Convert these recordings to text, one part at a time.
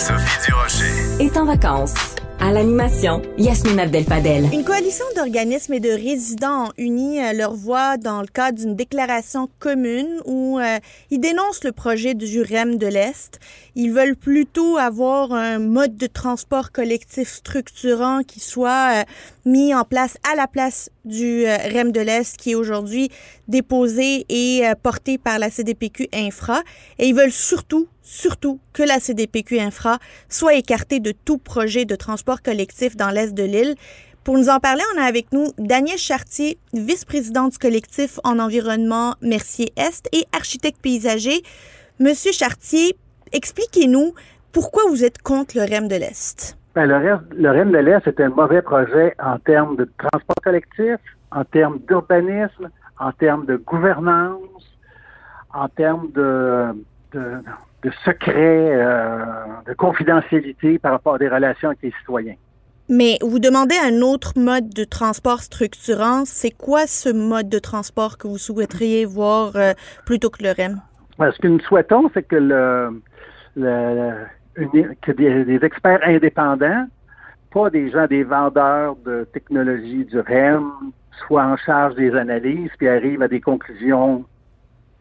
Sophie Durocher. est en vacances. À l'animation, Yasmine Abdel-Fadel. Une coalition d'organismes et de résidents ont uni euh, leur voix dans le cadre d'une déclaration commune où euh, ils dénoncent le projet du REM de l'Est. Ils veulent plutôt avoir un mode de transport collectif structurant qui soit euh, mis en place à la place du euh, REM de l'Est qui est aujourd'hui déposé et euh, porté par la CDPQ Infra. Et ils veulent surtout, surtout que la CDPQ Infra soit écartée de tout projet de transport collectif dans l'Est de l'île. Pour nous en parler, on a avec nous Daniel Chartier, vice-président du collectif en environnement Mercier-Est et architecte paysager. Monsieur Chartier, expliquez-nous pourquoi vous êtes contre le REM de l'Est. Ben, le, reste, le REM de l'Est est un mauvais projet en termes de transport collectif, en termes d'urbanisme, en termes de gouvernance, en termes de, de, de secret, euh, de confidentialité par rapport à des relations avec les citoyens. Mais vous demandez un autre mode de transport structurant. C'est quoi ce mode de transport que vous souhaiteriez voir euh, plutôt que le REM? Ce que nous souhaitons, c'est que le, que des, experts indépendants, pas des gens, des vendeurs de technologie du REM, soient en charge des analyses puis arrivent à des conclusions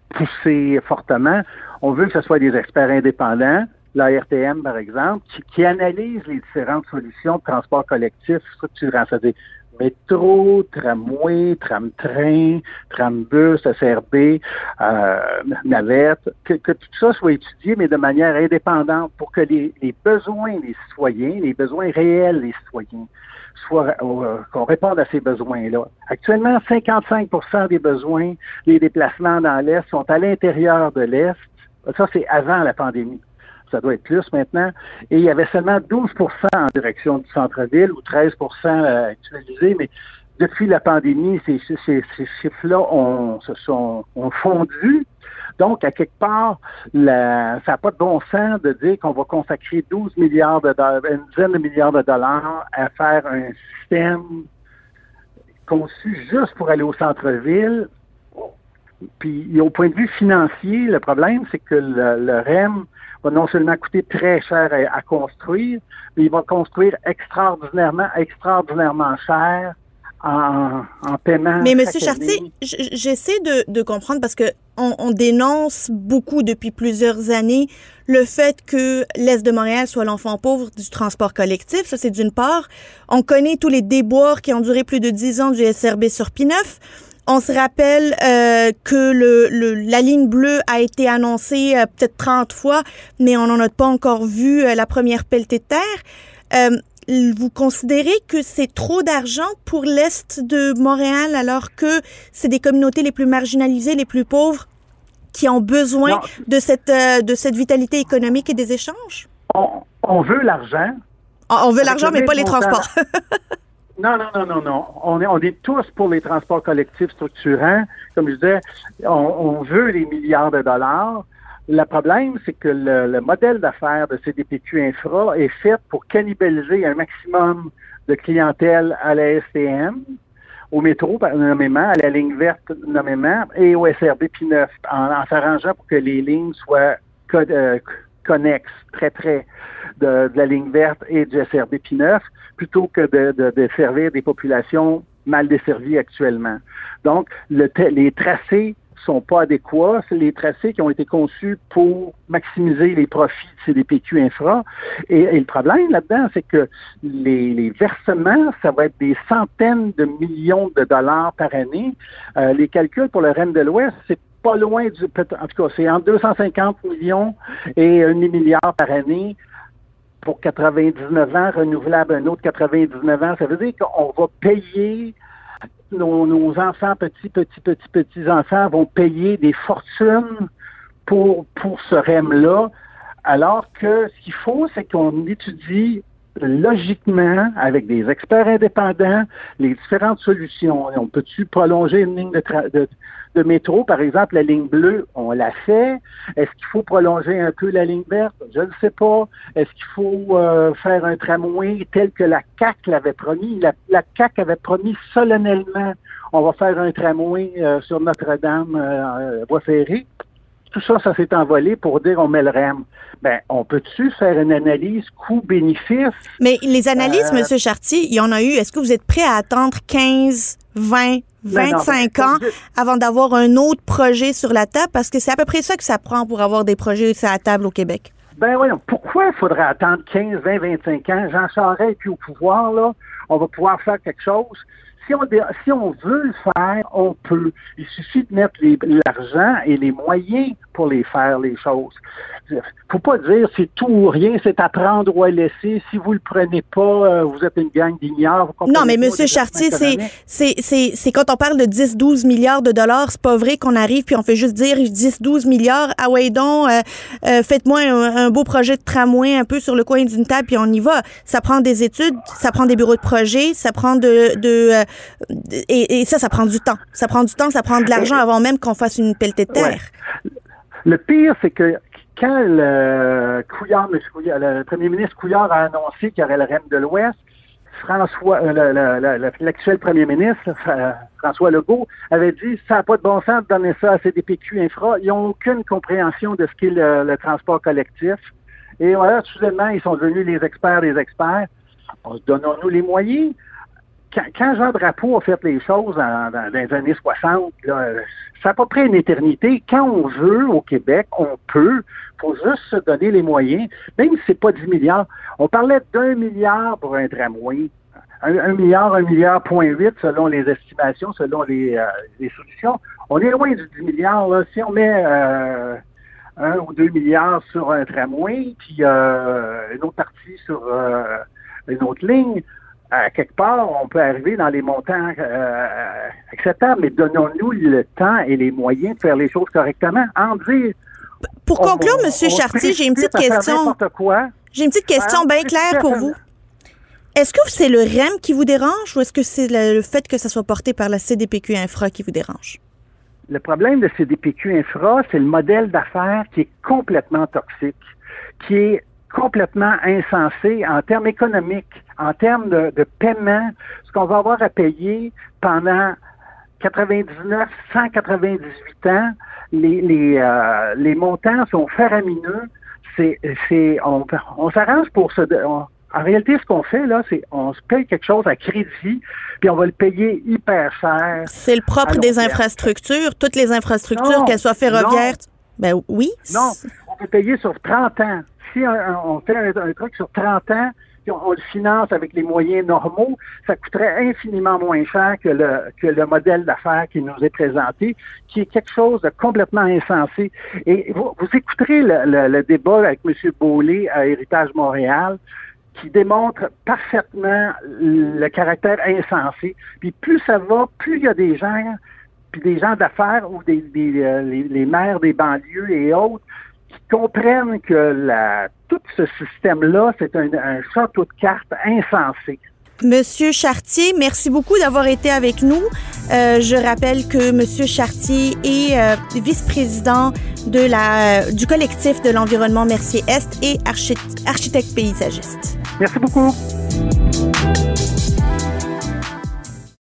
poussées fortement. On veut que ce soit des experts indépendants, l'ARTM par exemple, qui, qui analysent les différentes solutions de transport collectif structurant, métro, tramway, tram-train, tram-bus, SRB, euh, navette, que, que, tout ça soit étudié, mais de manière indépendante pour que les, les besoins des citoyens, les besoins réels des citoyens, soit euh, qu'on réponde à ces besoins-là. Actuellement, 55% des besoins des déplacements dans l'Est sont à l'intérieur de l'Est. Ça, c'est avant la pandémie ça doit être plus maintenant. Et il y avait seulement 12% en direction du centre-ville ou 13% actualisés, mais depuis la pandémie, ces, chiffres-là ont, se sont ont fondu. Donc, à quelque part, ça n'a pas de bon sens de dire qu'on va consacrer 12 milliards de dollars, une dizaine de milliards de dollars à faire un système conçu juste pour aller au centre-ville. Puis, au point de vue financier, le problème, c'est que le, le REM va non seulement coûter très cher à, à, construire, mais il va construire extraordinairement, extraordinairement cher en, en paiement. Mais Monsieur Chartier, j'essaie de, de, comprendre parce que on, on, dénonce beaucoup depuis plusieurs années le fait que l'Est de Montréal soit l'enfant pauvre du transport collectif. Ça, c'est d'une part. On connaît tous les déboires qui ont duré plus de dix ans du SRB sur P9. On se rappelle euh, que le, le, la ligne bleue a été annoncée euh, peut-être 30 fois, mais on n'en a pas encore vu euh, la première pelletée de terre. vous considérez que c'est trop d'argent pour l'Est de Montréal alors que c'est des communautés les plus marginalisées, les plus pauvres qui ont besoin non. de cette, de cette vitalité économique et des échanges? On, on veut l'argent. On veut l'argent, mais pas les transports. Non, non, non, non, non. On est, on est tous pour les transports collectifs structurants. Comme je disais, on, veut les milliards de dollars. Le problème, c'est que le, le modèle d'affaires de CDPQ Infra est fait pour cannibaliser un maximum de clientèle à la STM, au métro, nommément, à la ligne verte, nommément, et au SRB P9, en, s'arrangeant pour que les lignes soient co euh, connexes, très près de, de, la ligne verte et du SRB P9 plutôt que de, de, de, servir des populations mal desservies actuellement. Donc, le les tracés sont pas adéquats. C'est les tracés qui ont été conçus pour maximiser les profits de CDPQ Infra. Et, et le problème là-dedans, c'est que les, les, versements, ça va être des centaines de millions de dollars par année. Euh, les calculs pour le Rennes de l'Ouest, c'est pas loin du, en tout cas, c'est entre 250 millions et un milliard par année pour 99 ans, renouvelable un autre 99 ans. Ça veut dire qu'on va payer, nos, nos, enfants, petits, petits, petits, petits enfants vont payer des fortunes pour, pour ce REM-là, alors que ce qu'il faut, c'est qu'on étudie logiquement, avec des experts indépendants, les différentes solutions. On peut-tu prolonger une ligne de, métro, par exemple, la ligne bleue, on l'a fait. Est-ce qu'il faut prolonger un peu la ligne verte? Je ne sais pas. Est-ce qu'il faut euh, faire un tramway tel que la CAC l'avait promis? La, la CAC avait promis solennellement, on va faire un tramway euh, sur Notre-Dame, euh, voie ferrée. Tout ça, ça s'est envolé pour dire on met le REM. Ben, on peut-tu faire une analyse coût-bénéfice? Mais les analyses, M. Chartier, il y en a eu. Est-ce que vous êtes prêt à attendre 15, 20, 25 ans avant d'avoir un autre projet sur la table? Parce que c'est à peu près ça que ça prend pour avoir des projets sur la table au Québec. Ben voyons, pourquoi il faudrait attendre 15, 20, 25 ans? Jean Charest est plus au pouvoir, là. On va pouvoir faire quelque chose si on, si on veut le faire, on peut. Il suffit de mettre l'argent et les moyens pour les faire, les choses. Faut pas dire c'est tout ou rien, c'est à prendre ou à laisser. Si vous le prenez pas, euh, vous êtes une gang d'ignares. Non, mais Monsieur Chartier, c'est c'est quand on parle de 10-12 milliards de dollars, c'est pas vrai qu'on arrive puis on fait juste dire 10-12 milliards. Ah ouais donc, euh, euh, faites-moi un, beau projet de tramway un peu sur le coin d'une table puis on y va. Ça prend des études, ça prend des bureaux de projet, ça prend de, de et, ça, ça prend du temps. Ça prend du temps, ça prend de l'argent avant même qu'on fasse une pelletée de terre. Le pire, c'est que quand le, Couillard, le premier ministre Couillard a annoncé qu'il y aurait le REM de l'Ouest, François, euh, l'actuel premier ministre, euh, François Legault, avait dit ça n'a pas de bon sens de donner ça à CDPQ Infra. Ils n'ont aucune compréhension de ce qu'est le, transport collectif. Et voilà, soudainement, ils sont devenus les experts des experts. Donnons-nous les moyens quand, Jean Drapeau a fait les choses dans, les années 60, là, ça n'a pas pris une éternité. Quand on veut au Québec, on peut. Il faut juste se donner les moyens, même si c'est pas 10 milliards. On parlait d'un milliard pour un tramway. Un, milliard, un milliard, point huit, selon les estimations, selon les, euh, solutions. On est loin du 10 milliards. Là. Si on met euh, un ou deux milliards sur un tramway, puis euh, une autre partie sur une autre ligne, à quelque part, on peut arriver dans les montants euh, acceptables, mais donnons-nous le temps et les moyens de faire les choses correctement. En dire. Pour conclure, M. Chartier, j'ai une petite question. J'ai une petite question bien claire pour vous. Est-ce que c'est le REM qui vous dérange ou est-ce que c'est le, fait que ça soit porté par la CDPQ Infra qui vous dérange? Le problème de CDPQ Infra, c'est le modèle d'affaires qui est complètement toxique, qui est complètement insensé en termes économiques, en termes de, paiement, ce qu'on va avoir à payer pendant 99, 198 ans, les, les, euh, les montants sont faramineux. C'est, c'est, on, on s'arrange pour se, en réalité, ce qu'on fait, là, c'est on se paye quelque chose à crédit, puis on va le payer hyper cher. C'est le propre des infrastructures. Toutes les infrastructures, qu'elles soient ferroviaires. Ben oui. Non, on peut payer sur 30 ans si on, fait un, truc sur 30 ans, puis on, le finance avec les moyens normaux, ça coûterait infiniment moins cher que le, que le modèle d'affaires qui nous est présenté, qui est quelque chose de complètement insensé. Et vous, écouterez le, débat avec M. Beaulé à Héritage Montréal, qui démontre parfaitement le caractère insensé. Puis plus ça va, plus il y a des gens, puis des gens d'affaires ou des, euh, les maires des banlieues et autres qui comprennent que la, tout ce système-là, c'est un, château de cartes insensé. Monsieur Chartier, merci beaucoup d'avoir été avec nous. Euh, je rappelle que Monsieur Chartier est euh, vice-président de la du collectif de l'environnement Mercier Est et architecte paysagiste. Merci beaucoup.